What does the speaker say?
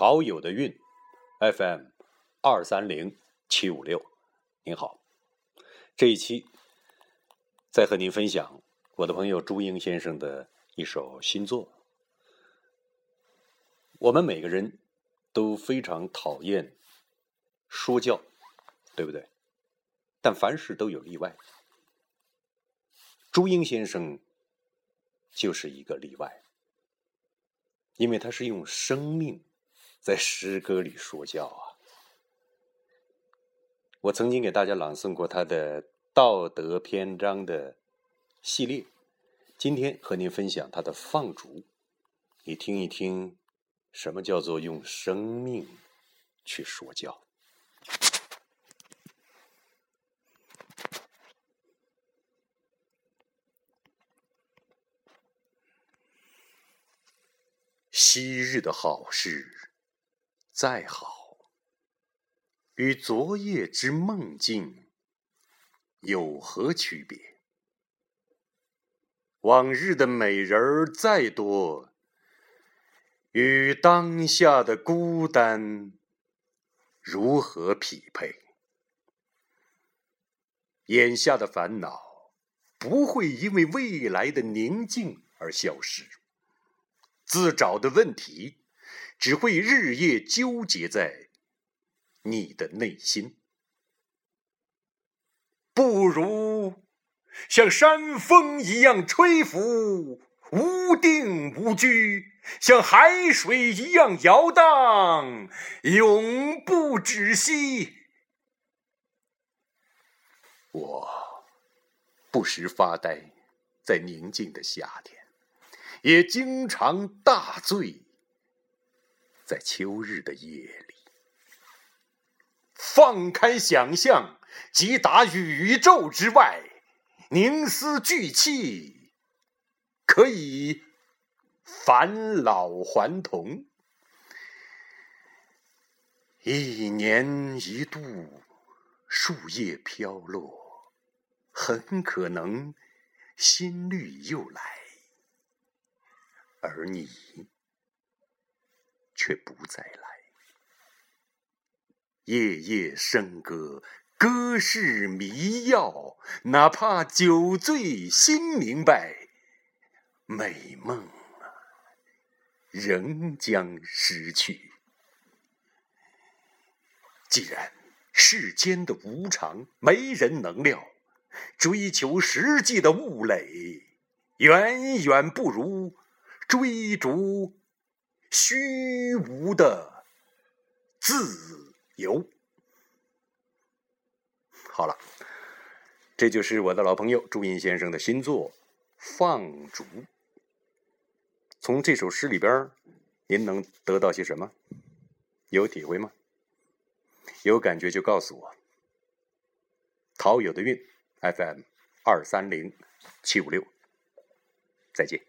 陶友的韵，FM 二三零七五六，您好，这一期再和您分享我的朋友朱英先生的一首新作。我们每个人都非常讨厌说教，对不对？但凡事都有例外，朱英先生就是一个例外，因为他是用生命。在诗歌里说教啊！我曾经给大家朗诵过他的道德篇章的系列，今天和您分享他的放逐，你听一听，什么叫做用生命去说教？昔日的好事。再好，与昨夜之梦境有何区别？往日的美人儿再多，与当下的孤单如何匹配？眼下的烦恼不会因为未来的宁静而消失，自找的问题。只会日夜纠结在你的内心，不如像山风一样吹拂，无定无居；像海水一样摇荡，永不止息。我不时发呆，在宁静的夏天，也经常大醉。在秋日的夜里，放开想象，即达宇宙之外，凝思聚气，可以返老还童。一年一度，树叶飘落，很可能新绿又来，而你。却不再来。夜夜笙歌，歌是迷药，哪怕酒醉心明白，美梦啊，仍将失去。既然世间的无常没人能料，追求实际的物垒，远远不如追逐。虚无的自由。好了，这就是我的老朋友朱茵先生的新作《放逐》。从这首诗里边，您能得到些什么？有体会吗？有感觉就告诉我。陶友的韵，FM 二三零七五六，再见。